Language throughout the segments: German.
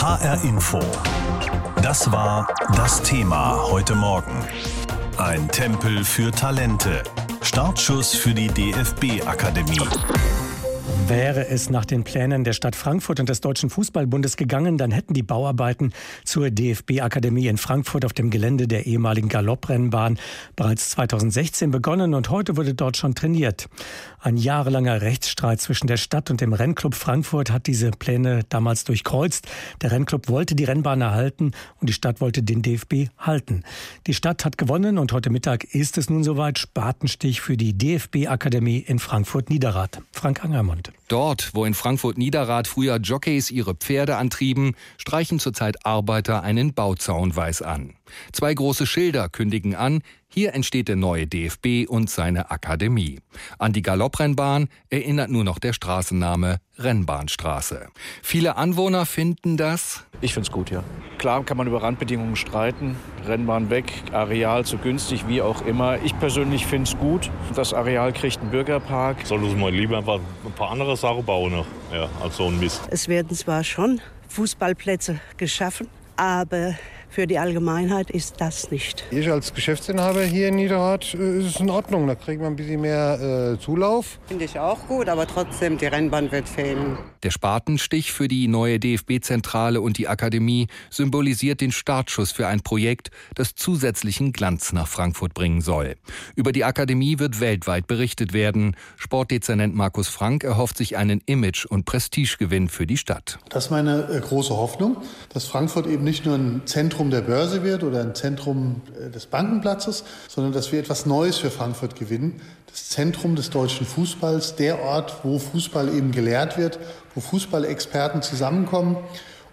HR Info. Das war das Thema heute Morgen. Ein Tempel für Talente. Startschuss für die DFB-Akademie. Wäre es nach den Plänen der Stadt Frankfurt und des Deutschen Fußballbundes gegangen, dann hätten die Bauarbeiten zur DFB-Akademie in Frankfurt auf dem Gelände der ehemaligen Galopprennbahn bereits 2016 begonnen und heute wurde dort schon trainiert. Ein jahrelanger Rechtsstreit zwischen der Stadt und dem Rennclub Frankfurt hat diese Pläne damals durchkreuzt. Der Rennclub wollte die Rennbahn erhalten und die Stadt wollte den DFB halten. Die Stadt hat gewonnen und heute Mittag ist es nun soweit Spatenstich für die DFB-Akademie in Frankfurt-Niederrad. Frank Angermund. Dort, wo in Frankfurt-Niederrad früher Jockeys ihre Pferde antrieben, streichen zurzeit Arbeiter einen Bauzaun weiß an. Zwei große Schilder kündigen an, hier entsteht der neue DFB und seine Akademie. An die Galopprennbahn erinnert nur noch der Straßenname Rennbahnstraße. Viele Anwohner finden das. Ich finde es gut, ja. Klar kann man über Randbedingungen streiten. Rennbahn weg, Areal zu günstig, wie auch immer. Ich persönlich finde es gut. Das Areal kriegt einen Bürgerpark. Soll uns mal lieber einfach ein paar andere Sachen bauen noch, ja, als so ein Mist. Es werden zwar schon Fußballplätze geschaffen, aber für die Allgemeinheit ist das nicht. Ich als Geschäftsinhaber hier in Niederrad äh, ist es in Ordnung. Da kriegt man ein bisschen mehr äh, Zulauf. Finde ich auch gut, aber trotzdem, die Rennbahn wird fehlen. Der Spatenstich für die neue DFB-Zentrale und die Akademie symbolisiert den Startschuss für ein Projekt, das zusätzlichen Glanz nach Frankfurt bringen soll. Über die Akademie wird weltweit berichtet werden. Sportdezernent Markus Frank erhofft sich einen Image- und Prestigegewinn für die Stadt. Das ist meine äh, große Hoffnung, dass Frankfurt eben nicht nur ein Zentrum Zentrum der Börse wird oder ein Zentrum äh, des Bankenplatzes, sondern dass wir etwas Neues für Frankfurt gewinnen. Das Zentrum des deutschen Fußballs, der Ort, wo Fußball eben gelehrt wird, wo Fußballexperten zusammenkommen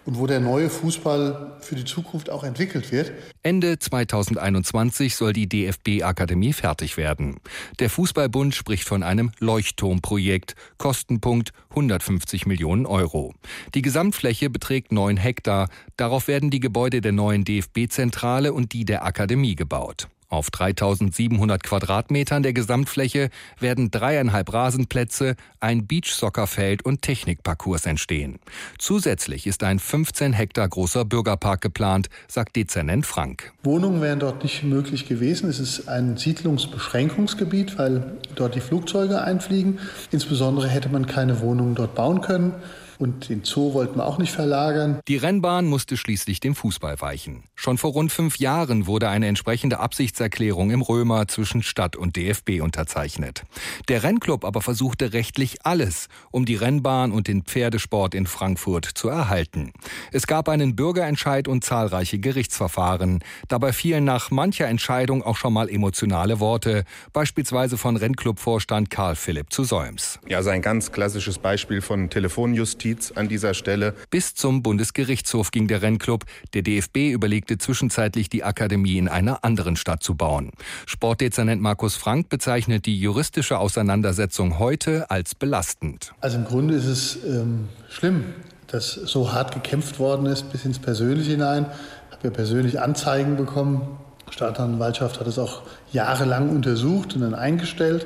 und wo der neue Fußball für die Zukunft auch entwickelt wird. Ende 2021 soll die DFB-Akademie fertig werden. Der Fußballbund spricht von einem Leuchtturmprojekt, Kostenpunkt 150 Millionen Euro. Die Gesamtfläche beträgt 9 Hektar. Darauf werden die Gebäude der neuen DFB-Zentrale und die der Akademie gebaut. Auf 3700 Quadratmetern der Gesamtfläche werden dreieinhalb Rasenplätze, ein Beachsoccerfeld und Technikparcours entstehen. Zusätzlich ist ein 15 Hektar großer Bürgerpark geplant, sagt Dezernent Frank. Wohnungen wären dort nicht möglich gewesen. Es ist ein Siedlungsbeschränkungsgebiet, weil dort die Flugzeuge einfliegen. Insbesondere hätte man keine Wohnungen dort bauen können. Und den Zoo wollten wir auch nicht verlagern. Die Rennbahn musste schließlich dem Fußball weichen. Schon vor rund fünf Jahren wurde eine entsprechende Absichtserklärung im Römer zwischen Stadt und DFB unterzeichnet. Der Rennclub aber versuchte rechtlich alles, um die Rennbahn und den Pferdesport in Frankfurt zu erhalten. Es gab einen Bürgerentscheid und zahlreiche Gerichtsverfahren. Dabei fielen nach mancher Entscheidung auch schon mal emotionale Worte, beispielsweise von Rennclub-Vorstand Karl Philipp zu Solms. Ja, also ein ganz klassisches Beispiel von Telefonjustiz Justiz an dieser Stelle. Bis zum Bundesgerichtshof ging der Rennclub. Der DFB überlegte zwischenzeitlich, die Akademie in einer anderen Stadt zu bauen. Sportdezernent Markus Frank bezeichnet die juristische Auseinandersetzung heute als belastend. Also im Grunde ist es ähm, schlimm, dass so hart gekämpft worden ist, bis ins Persönliche hinein. Ich habe ja persönlich Anzeigen bekommen. Staatsanwaltschaft hat es auch jahrelang untersucht und dann eingestellt.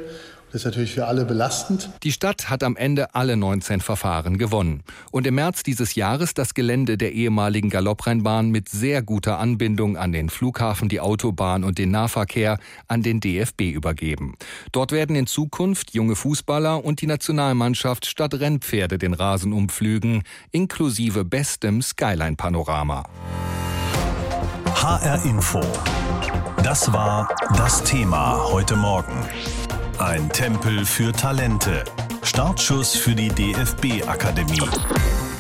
Das ist natürlich für alle belastend. Die Stadt hat am Ende alle 19 Verfahren gewonnen. Und im März dieses Jahres das Gelände der ehemaligen Galopprennbahn mit sehr guter Anbindung an den Flughafen, die Autobahn und den Nahverkehr an den DFB übergeben. Dort werden in Zukunft junge Fußballer und die Nationalmannschaft statt Rennpferde den Rasen umpflügen, inklusive bestem Skyline-Panorama. HR Info. Das war das Thema heute Morgen. Ein Tempel für Talente. Startschuss für die DFB-Akademie.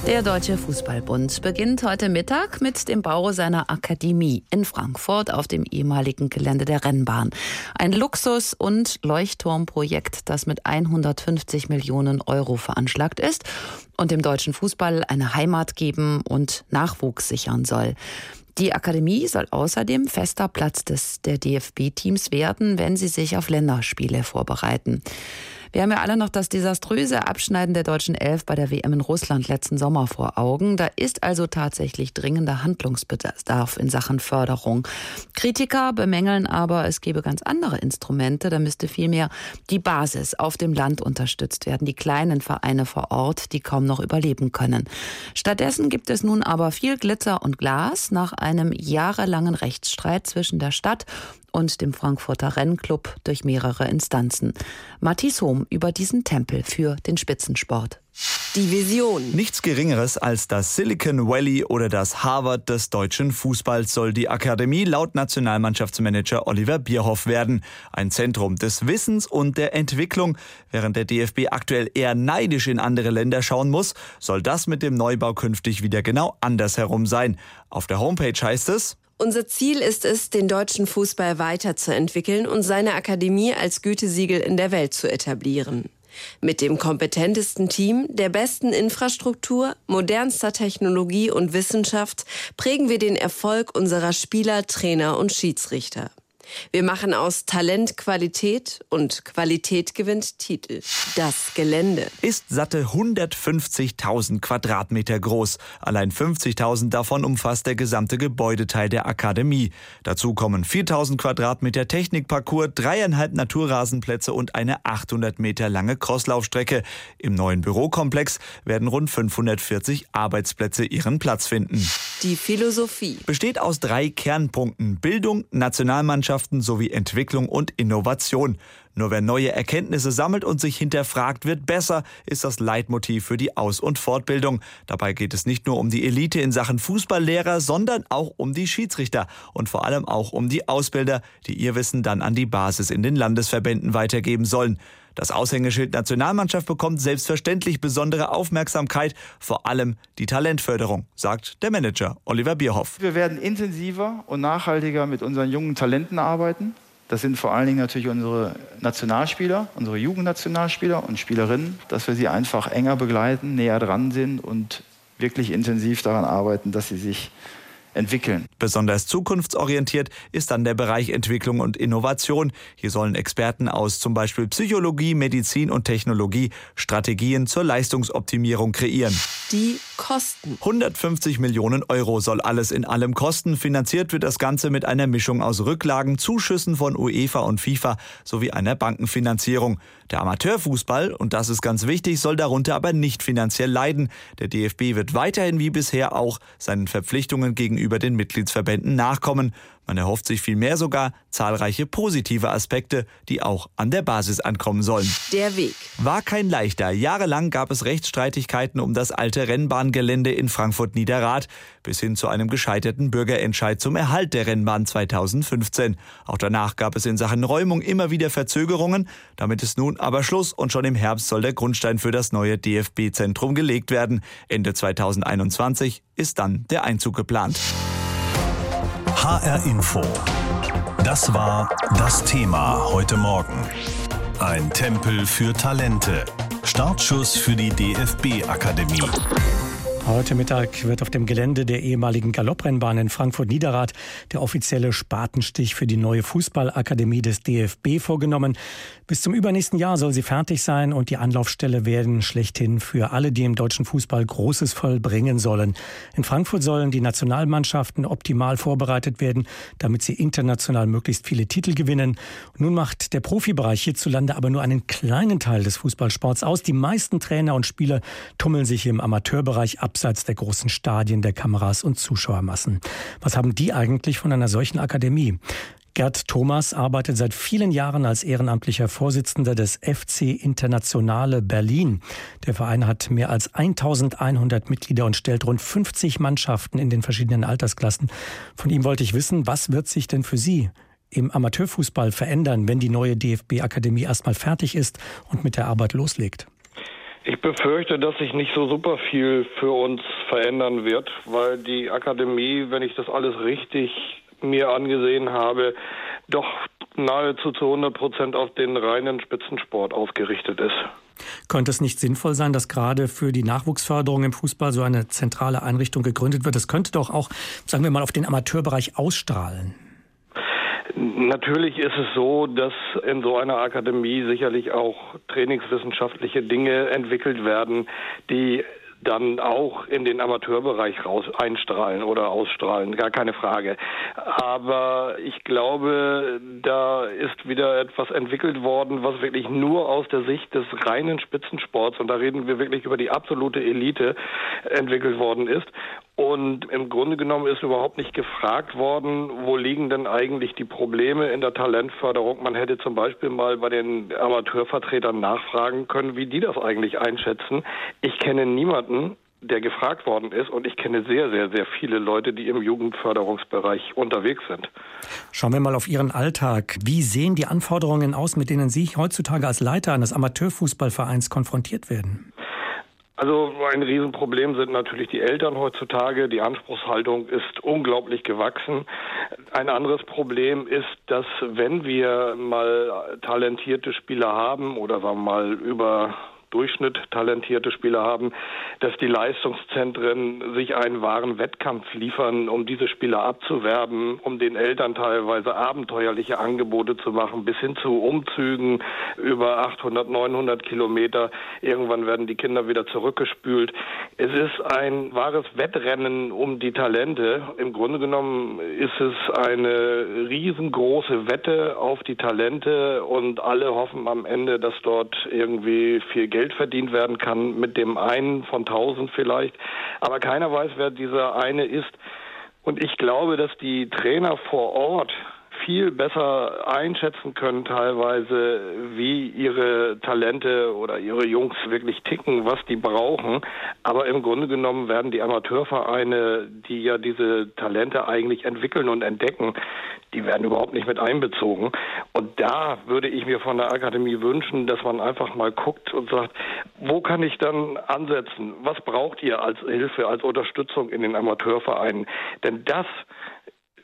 Der Deutsche Fußballbund beginnt heute Mittag mit dem Bau seiner Akademie in Frankfurt auf dem ehemaligen Gelände der Rennbahn. Ein Luxus- und Leuchtturmprojekt, das mit 150 Millionen Euro veranschlagt ist und dem deutschen Fußball eine Heimat geben und Nachwuchs sichern soll. Die Akademie soll außerdem fester Platz des, der DFB-Teams werden, wenn sie sich auf Länderspiele vorbereiten. Wir haben ja alle noch das desaströse Abschneiden der deutschen Elf bei der WM in Russland letzten Sommer vor Augen. Da ist also tatsächlich dringender Handlungsbedarf in Sachen Förderung. Kritiker bemängeln aber, es gebe ganz andere Instrumente. Da müsste vielmehr die Basis auf dem Land unterstützt werden, die kleinen Vereine vor Ort, die kaum noch überleben können. Stattdessen gibt es nun aber viel Glitzer und Glas nach einem jahrelangen Rechtsstreit zwischen der Stadt und dem Frankfurter Rennclub durch mehrere Instanzen. Matthias Hohm über diesen Tempel für den Spitzensport. Die Vision. Nichts Geringeres als das Silicon Valley oder das Harvard des deutschen Fußballs soll die Akademie laut Nationalmannschaftsmanager Oliver Bierhoff werden. Ein Zentrum des Wissens und der Entwicklung. Während der DFB aktuell eher neidisch in andere Länder schauen muss, soll das mit dem Neubau künftig wieder genau andersherum sein. Auf der Homepage heißt es, unser Ziel ist es, den deutschen Fußball weiterzuentwickeln und seine Akademie als Gütesiegel in der Welt zu etablieren. Mit dem kompetentesten Team, der besten Infrastruktur, modernster Technologie und Wissenschaft prägen wir den Erfolg unserer Spieler, Trainer und Schiedsrichter. Wir machen aus Talent Qualität und Qualität gewinnt Titel. Das Gelände ist satte 150.000 Quadratmeter groß. Allein 50.000 davon umfasst der gesamte Gebäudeteil der Akademie. Dazu kommen 4.000 Quadratmeter Technikparcours, dreieinhalb Naturrasenplätze und eine 800 Meter lange Crosslaufstrecke. Im neuen Bürokomplex werden rund 540 Arbeitsplätze ihren Platz finden. Die Philosophie besteht aus drei Kernpunkten. Bildung, Nationalmannschaft, Wissenschaften sowie Entwicklung und Innovation. Nur wer neue Erkenntnisse sammelt und sich hinterfragt, wird besser, ist das Leitmotiv für die Aus- und Fortbildung. Dabei geht es nicht nur um die Elite in Sachen Fußballlehrer, sondern auch um die Schiedsrichter und vor allem auch um die Ausbilder, die ihr Wissen dann an die Basis in den Landesverbänden weitergeben sollen. Das Aushängeschild Nationalmannschaft bekommt selbstverständlich besondere Aufmerksamkeit, vor allem die Talentförderung, sagt der Manager Oliver Bierhoff. Wir werden intensiver und nachhaltiger mit unseren jungen Talenten arbeiten. Das sind vor allen Dingen natürlich unsere Nationalspieler, unsere Jugendnationalspieler und Spielerinnen, dass wir sie einfach enger begleiten, näher dran sind und wirklich intensiv daran arbeiten, dass sie sich entwickeln. Besonders zukunftsorientiert ist dann der Bereich Entwicklung und Innovation. Hier sollen Experten aus zum Beispiel Psychologie, Medizin und Technologie Strategien zur Leistungsoptimierung kreieren. Die Kosten. 150 Millionen Euro soll alles in allem kosten. Finanziert wird das Ganze mit einer Mischung aus Rücklagen, Zuschüssen von UEFA und FIFA sowie einer Bankenfinanzierung. Der Amateurfußball, und das ist ganz wichtig, soll darunter aber nicht finanziell leiden. Der DFB wird weiterhin wie bisher auch seinen Verpflichtungen gegenüber den Mitgliedsverbänden nachkommen. Man erhofft sich vielmehr sogar zahlreiche positive Aspekte, die auch an der Basis ankommen sollen. Der Weg war kein leichter. Jahrelang gab es Rechtsstreitigkeiten um das alte Rennbahngelände in Frankfurt-Niederrad bis hin zu einem gescheiterten Bürgerentscheid zum Erhalt der Rennbahn 2015. Auch danach gab es in Sachen Räumung immer wieder Verzögerungen. Damit ist nun aber Schluss und schon im Herbst soll der Grundstein für das neue DFB-Zentrum gelegt werden. Ende 2021 ist dann der Einzug geplant. HR Info. Das war das Thema heute Morgen. Ein Tempel für Talente. Startschuss für die DFB-Akademie. Heute Mittag wird auf dem Gelände der ehemaligen Galopprennbahn in Frankfurt-Niederrad der offizielle Spatenstich für die neue Fußballakademie des DFB vorgenommen. Bis zum übernächsten Jahr soll sie fertig sein und die Anlaufstelle werden schlechthin für alle, die im deutschen Fußball Großes vollbringen sollen. In Frankfurt sollen die Nationalmannschaften optimal vorbereitet werden, damit sie international möglichst viele Titel gewinnen. Nun macht der Profibereich hierzulande aber nur einen kleinen Teil des Fußballsports aus. Die meisten Trainer und Spieler tummeln sich im Amateurbereich ab abseits der großen Stadien, der Kameras und Zuschauermassen. Was haben die eigentlich von einer solchen Akademie? Gerd Thomas arbeitet seit vielen Jahren als ehrenamtlicher Vorsitzender des FC Internationale Berlin. Der Verein hat mehr als 1100 Mitglieder und stellt rund 50 Mannschaften in den verschiedenen Altersklassen. Von ihm wollte ich wissen, was wird sich denn für Sie im Amateurfußball verändern, wenn die neue DFB-Akademie erstmal fertig ist und mit der Arbeit loslegt? Ich befürchte, dass sich nicht so super viel für uns verändern wird, weil die Akademie, wenn ich das alles richtig mir angesehen habe, doch nahezu zu 100 Prozent auf den reinen Spitzensport ausgerichtet ist. Könnte es nicht sinnvoll sein, dass gerade für die Nachwuchsförderung im Fußball so eine zentrale Einrichtung gegründet wird? Das könnte doch auch, sagen wir mal, auf den Amateurbereich ausstrahlen. Natürlich ist es so, dass in so einer Akademie sicherlich auch trainingswissenschaftliche Dinge entwickelt werden, die dann auch in den Amateurbereich raus einstrahlen oder ausstrahlen, gar keine Frage. Aber ich glaube, da ist wieder etwas entwickelt worden, was wirklich nur aus der Sicht des reinen Spitzensports, und da reden wir wirklich über die absolute Elite, entwickelt worden ist. Und im Grunde genommen ist überhaupt nicht gefragt worden, wo liegen denn eigentlich die Probleme in der Talentförderung. Man hätte zum Beispiel mal bei den Amateurvertretern nachfragen können, wie die das eigentlich einschätzen. Ich kenne niemanden, der gefragt worden ist. Und ich kenne sehr, sehr, sehr viele Leute, die im Jugendförderungsbereich unterwegs sind. Schauen wir mal auf Ihren Alltag. Wie sehen die Anforderungen aus, mit denen Sie heutzutage als Leiter eines Amateurfußballvereins konfrontiert werden? Also ein Riesenproblem sind natürlich die Eltern heutzutage. Die Anspruchshaltung ist unglaublich gewachsen. Ein anderes Problem ist, dass wenn wir mal talentierte Spieler haben oder sagen wir mal über Durchschnitt talentierte Spieler haben, dass die Leistungszentren sich einen wahren Wettkampf liefern, um diese Spieler abzuwerben, um den Eltern teilweise abenteuerliche Angebote zu machen, bis hin zu Umzügen über 800, 900 Kilometer. Irgendwann werden die Kinder wieder zurückgespült. Es ist ein wahres Wettrennen um die Talente. Im Grunde genommen ist es eine riesengroße Wette auf die Talente und alle hoffen am Ende, dass dort irgendwie viel Geld Geld verdient werden kann mit dem einen von tausend vielleicht. Aber keiner weiß, wer dieser eine ist. Und ich glaube, dass die Trainer vor Ort viel besser einschätzen können teilweise, wie ihre Talente oder ihre Jungs wirklich ticken, was die brauchen. Aber im Grunde genommen werden die Amateurvereine, die ja diese Talente eigentlich entwickeln und entdecken, die werden überhaupt nicht mit einbezogen. Und da würde ich mir von der Akademie wünschen, dass man einfach mal guckt und sagt, wo kann ich dann ansetzen? Was braucht ihr als Hilfe, als Unterstützung in den Amateurvereinen? Denn das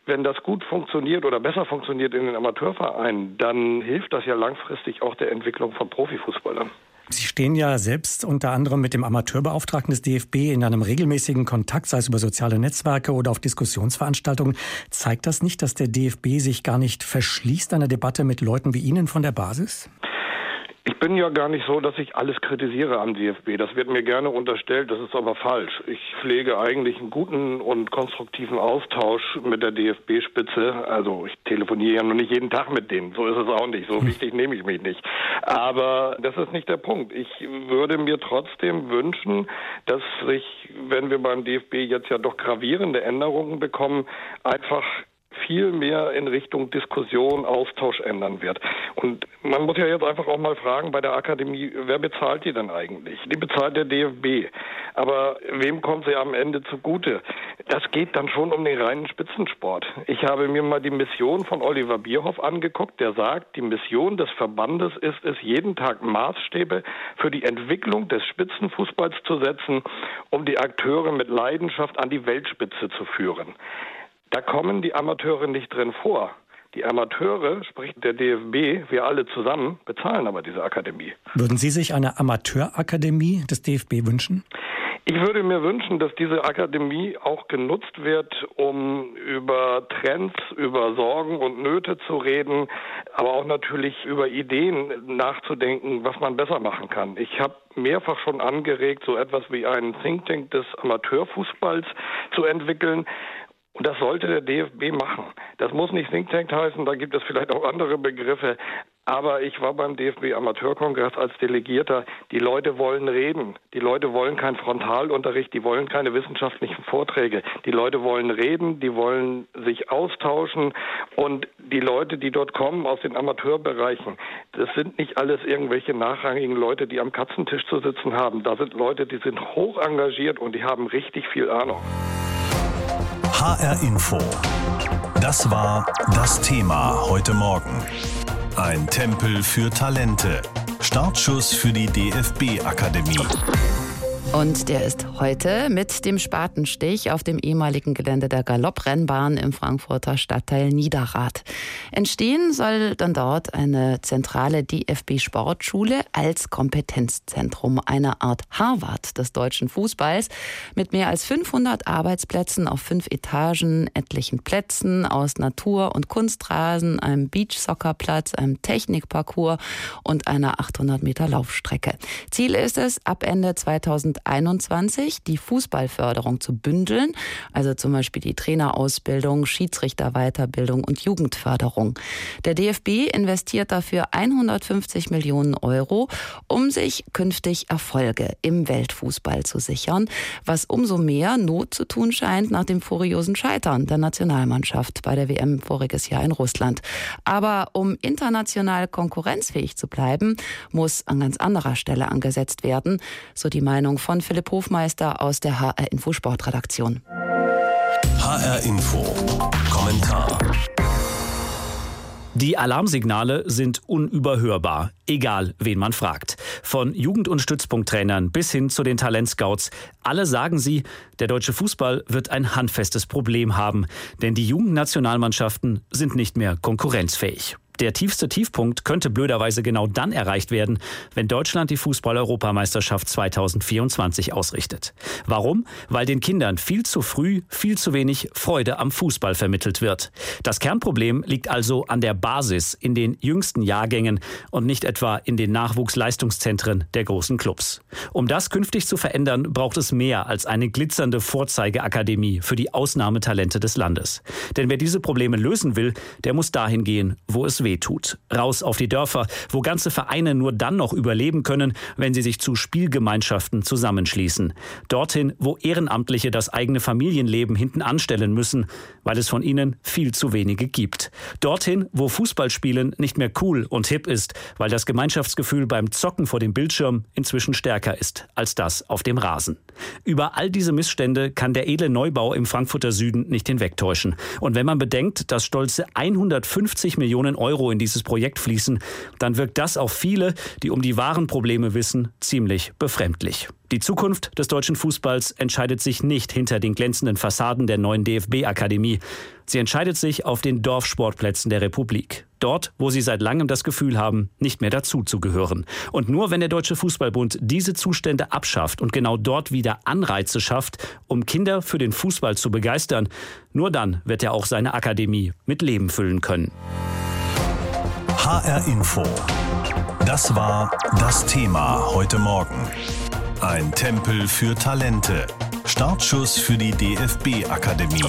wenn das gut funktioniert oder besser funktioniert in den Amateurvereinen, dann hilft das ja langfristig auch der Entwicklung von Profifußballern. Sie stehen ja selbst unter anderem mit dem Amateurbeauftragten des DFB in einem regelmäßigen Kontakt, sei es über soziale Netzwerke oder auf Diskussionsveranstaltungen. Zeigt das nicht, dass der DFB sich gar nicht verschließt einer Debatte mit Leuten wie Ihnen von der Basis? Ich bin ja gar nicht so, dass ich alles kritisiere am DFB. Das wird mir gerne unterstellt, das ist aber falsch. Ich pflege eigentlich einen guten und konstruktiven Austausch mit der DFB-Spitze. Also ich telefoniere ja noch nicht jeden Tag mit denen. So ist es auch nicht. So hm. wichtig nehme ich mich nicht. Aber das ist nicht der Punkt. Ich würde mir trotzdem wünschen, dass sich, wenn wir beim DFB jetzt ja doch gravierende Änderungen bekommen, einfach viel mehr in Richtung Diskussion, Austausch ändern wird. Und man muss ja jetzt einfach auch mal fragen bei der Akademie, wer bezahlt die denn eigentlich? Die bezahlt der DFB. Aber wem kommt sie am Ende zugute? Das geht dann schon um den reinen Spitzensport. Ich habe mir mal die Mission von Oliver Bierhoff angeguckt, der sagt, die Mission des Verbandes ist es, jeden Tag Maßstäbe für die Entwicklung des Spitzenfußballs zu setzen, um die Akteure mit Leidenschaft an die Weltspitze zu führen. Da kommen die Amateure nicht drin vor. Die Amateure, sprich der DFB, wir alle zusammen, bezahlen aber diese Akademie. Würden Sie sich eine Amateurakademie des DFB wünschen? Ich würde mir wünschen, dass diese Akademie auch genutzt wird, um über Trends, über Sorgen und Nöte zu reden, aber auch natürlich über Ideen nachzudenken, was man besser machen kann. Ich habe mehrfach schon angeregt, so etwas wie einen Think Tank des Amateurfußballs zu entwickeln, und das sollte der DFB machen. Das muss nicht Think Tank heißen, da gibt es vielleicht auch andere Begriffe. Aber ich war beim DFB Amateurkongress als Delegierter. Die Leute wollen reden. Die Leute wollen keinen Frontalunterricht. Die wollen keine wissenschaftlichen Vorträge. Die Leute wollen reden. Die wollen sich austauschen. Und die Leute, die dort kommen aus den Amateurbereichen, das sind nicht alles irgendwelche nachrangigen Leute, die am Katzentisch zu sitzen haben. Da sind Leute, die sind hoch engagiert und die haben richtig viel Ahnung. HR Info. Das war das Thema heute Morgen. Ein Tempel für Talente. Startschuss für die DFB-Akademie. Und der ist heute mit dem Spatenstich auf dem ehemaligen Gelände der Galopprennbahn im Frankfurter Stadtteil Niederrad. Entstehen soll dann dort eine zentrale DFB-Sportschule als Kompetenzzentrum, eine Art Harvard des deutschen Fußballs mit mehr als 500 Arbeitsplätzen auf fünf Etagen, etlichen Plätzen aus Natur- und Kunstrasen, einem Beachsoccerplatz, einem Technikparcours und einer 800 Meter Laufstrecke. Ziel ist es, ab Ende 2000 2021 die Fußballförderung zu bündeln, also zum Beispiel die Trainerausbildung, Schiedsrichterweiterbildung und Jugendförderung. Der DFB investiert dafür 150 Millionen Euro, um sich künftig Erfolge im Weltfußball zu sichern, was umso mehr Not zu tun scheint nach dem furiosen Scheitern der Nationalmannschaft bei der WM voriges Jahr in Russland. Aber um international konkurrenzfähig zu bleiben, muss an ganz anderer Stelle angesetzt werden, so die Meinung von Philipp Hofmeister aus der HR Info Sportredaktion. HR Info. Kommentar. Die Alarmsignale sind unüberhörbar, egal wen man fragt. Von Jugend- und Stützpunkttrainern bis hin zu den Talentscouts. Alle sagen sie, der deutsche Fußball wird ein handfestes Problem haben, denn die Jugendnationalmannschaften sind nicht mehr konkurrenzfähig. Der tiefste Tiefpunkt könnte blöderweise genau dann erreicht werden, wenn Deutschland die Fußball-Europameisterschaft 2024 ausrichtet. Warum? Weil den Kindern viel zu früh, viel zu wenig Freude am Fußball vermittelt wird. Das Kernproblem liegt also an der Basis in den jüngsten Jahrgängen und nicht etwa in den Nachwuchsleistungszentren der großen Clubs. Um das künftig zu verändern, braucht es mehr als eine glitzernde Vorzeigeakademie für die Ausnahmetalente des Landes. Denn wer diese Probleme lösen will, der muss dahin gehen, wo es wehtut. Raus auf die Dörfer, wo ganze Vereine nur dann noch überleben können, wenn sie sich zu Spielgemeinschaften zusammenschließen. Dorthin, wo Ehrenamtliche das eigene Familienleben hinten anstellen müssen, weil es von ihnen viel zu wenige gibt. Dorthin, wo Fußballspielen nicht mehr cool und hip ist, weil das Gemeinschaftsgefühl beim Zocken vor dem Bildschirm inzwischen stärker ist als das auf dem Rasen. Über all diese Missstände kann der edle Neubau im Frankfurter Süden nicht hinwegtäuschen. Und wenn man bedenkt, dass stolze 150 Millionen Euro Euro in dieses Projekt fließen, dann wirkt das auf viele, die um die wahren Probleme wissen, ziemlich befremdlich. Die Zukunft des deutschen Fußballs entscheidet sich nicht hinter den glänzenden Fassaden der neuen DFB-Akademie. Sie entscheidet sich auf den Dorfsportplätzen der Republik. Dort, wo sie seit langem das Gefühl haben, nicht mehr dazuzugehören. Und nur wenn der Deutsche Fußballbund diese Zustände abschafft und genau dort wieder Anreize schafft, um Kinder für den Fußball zu begeistern, nur dann wird er auch seine Akademie mit Leben füllen können. HR Info. Das war das Thema heute Morgen. Ein Tempel für Talente. Startschuss für die DFB-Akademie.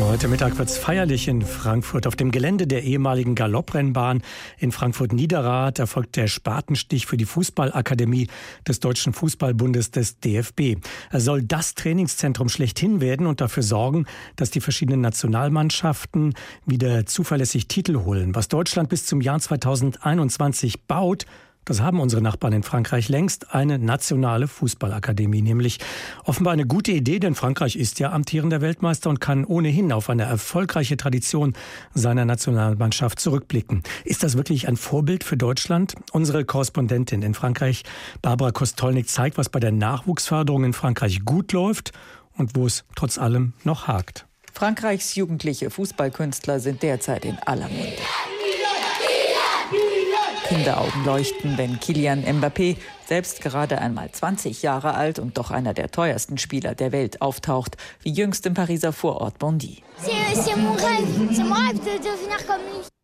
Heute Mittag wird es feierlich in Frankfurt. Auf dem Gelände der ehemaligen Galopprennbahn in Frankfurt-Niederrad erfolgt der Spatenstich für die Fußballakademie des Deutschen Fußballbundes des DFB. Er soll das Trainingszentrum schlechthin werden und dafür sorgen, dass die verschiedenen Nationalmannschaften wieder zuverlässig Titel holen. Was Deutschland bis zum Jahr 2021 baut, das haben unsere Nachbarn in Frankreich längst, eine nationale Fußballakademie, nämlich offenbar eine gute Idee, denn Frankreich ist ja amtierender Weltmeister und kann ohnehin auf eine erfolgreiche Tradition seiner Nationalmannschaft zurückblicken. Ist das wirklich ein Vorbild für Deutschland? Unsere Korrespondentin in Frankreich, Barbara Kostolnik, zeigt, was bei der Nachwuchsförderung in Frankreich gut läuft und wo es trotz allem noch hakt. Frankreichs jugendliche Fußballkünstler sind derzeit in aller Munde. Kinderaugen leuchten, wenn Kilian Mbappé, selbst gerade einmal 20 Jahre alt und doch einer der teuersten Spieler der Welt, auftaucht, wie jüngst im Pariser Vorort Bondy.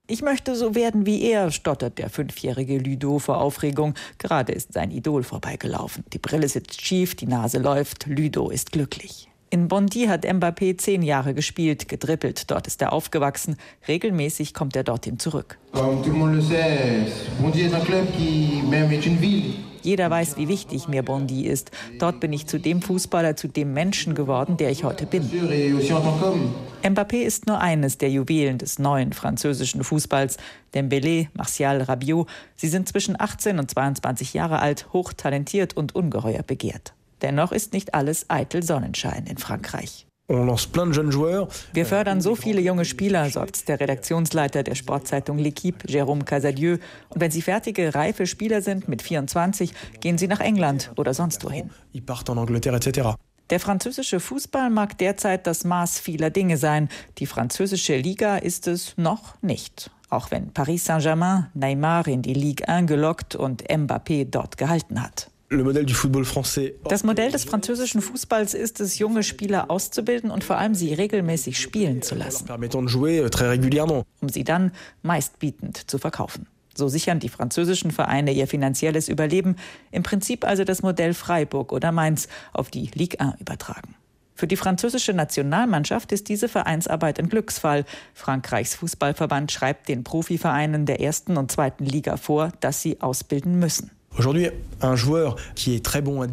Ich möchte so werden wie er, stottert der fünfjährige Ludo vor Aufregung. Gerade ist sein Idol vorbeigelaufen. Die Brille sitzt schief, die Nase läuft. Ludo ist glücklich. In Bondy hat Mbappé zehn Jahre gespielt, gedribbelt. Dort ist er aufgewachsen. Regelmäßig kommt er dorthin zurück. Jeder weiß, wie wichtig mir Bondy ist. Dort bin ich zu dem Fußballer, zu dem Menschen geworden, der ich heute bin. Mbappé ist nur eines der Juwelen des neuen französischen Fußballs. Dembélé, Martial, Rabiot, sie sind zwischen 18 und 22 Jahre alt, hochtalentiert und ungeheuer begehrt. Dennoch ist nicht alles eitel Sonnenschein in Frankreich. Wir fördern so viele junge Spieler, sagt der Redaktionsleiter der Sportzeitung L'Equipe, Jérôme Casadieu. Und wenn sie fertige, reife Spieler sind mit 24, gehen sie nach England oder sonst wohin. Der französische Fußball mag derzeit das Maß vieler Dinge sein. Die französische Liga ist es noch nicht. Auch wenn Paris Saint-Germain Neymar in die Ligue 1 gelockt und Mbappé dort gehalten hat. Das Modell des französischen Fußballs ist es, junge Spieler auszubilden und vor allem sie regelmäßig spielen zu lassen, euh, um sie dann meistbietend zu verkaufen. So sichern die französischen Vereine ihr finanzielles Überleben, im Prinzip also das Modell Freiburg oder Mainz auf die Ligue 1 übertragen. Für die französische Nationalmannschaft ist diese Vereinsarbeit ein Glücksfall. Frankreichs Fußballverband schreibt den Profivereinen der ersten und zweiten Liga vor, dass sie ausbilden müssen.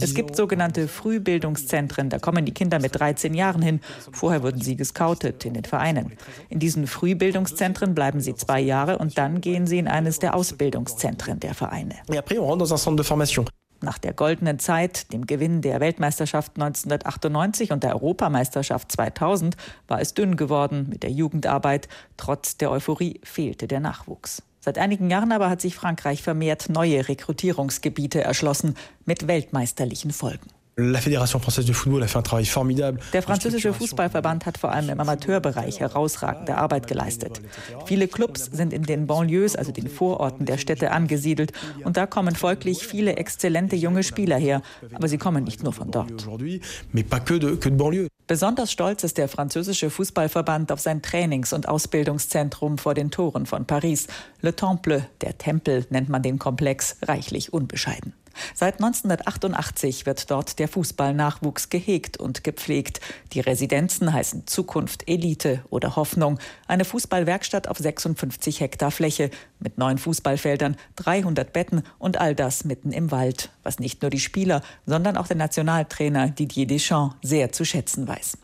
Es gibt sogenannte Frühbildungszentren, da kommen die Kinder mit 13 Jahren hin. Vorher wurden sie gescoutet in den Vereinen. In diesen Frühbildungszentren bleiben sie zwei Jahre und dann gehen sie in eines der Ausbildungszentren der Vereine. Nach der goldenen Zeit, dem Gewinn der Weltmeisterschaft 1998 und der Europameisterschaft 2000 war es dünn geworden mit der Jugendarbeit. Trotz der Euphorie fehlte der Nachwuchs. Seit einigen Jahren aber hat sich Frankreich vermehrt neue Rekrutierungsgebiete erschlossen mit weltmeisterlichen Folgen. Der französische Fußballverband hat vor allem im Amateurbereich herausragende Arbeit geleistet. Viele Clubs sind in den Banlieues, also den Vororten der Städte, angesiedelt. Und da kommen folglich viele exzellente junge Spieler her. Aber sie kommen nicht nur von dort. Besonders stolz ist der französische Fußballverband auf sein Trainings- und Ausbildungszentrum vor den Toren von Paris. Le Temple, der Tempel nennt man den Komplex, reichlich unbescheiden. Seit 1988 wird dort der Fußballnachwuchs gehegt und gepflegt. Die Residenzen heißen Zukunft, Elite oder Hoffnung. Eine Fußballwerkstatt auf 56 Hektar Fläche mit neun Fußballfeldern, 300 Betten und all das mitten im Wald, was nicht nur die Spieler, sondern auch der Nationaltrainer Didier Deschamps sehr zu schätzen weiß.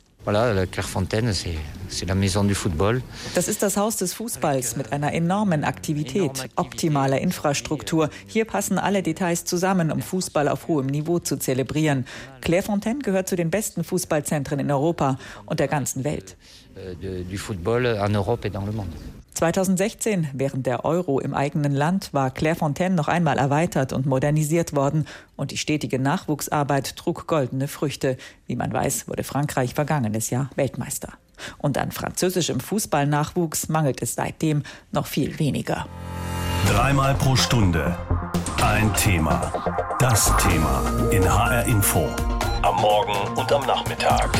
Das ist das Haus des Fußballs mit einer enormen Aktivität, optimaler Infrastruktur. Hier passen alle Details zusammen, um Fußball auf hohem Niveau zu zelebrieren. Clairefontaine gehört zu den besten Fußballzentren in Europa und der ganzen Welt. Euh, du football en Europe et dans le monde. 2016, während der Euro im eigenen Land, war Clairefontaine noch einmal erweitert und modernisiert worden und die stetige Nachwuchsarbeit trug goldene Früchte. Wie man weiß, wurde Frankreich vergangenes Jahr Weltmeister. Und an französischem Fußballnachwuchs mangelt es seitdem noch viel weniger. Dreimal pro Stunde ein Thema. Das Thema in HR Info. Am Morgen und am Nachmittag.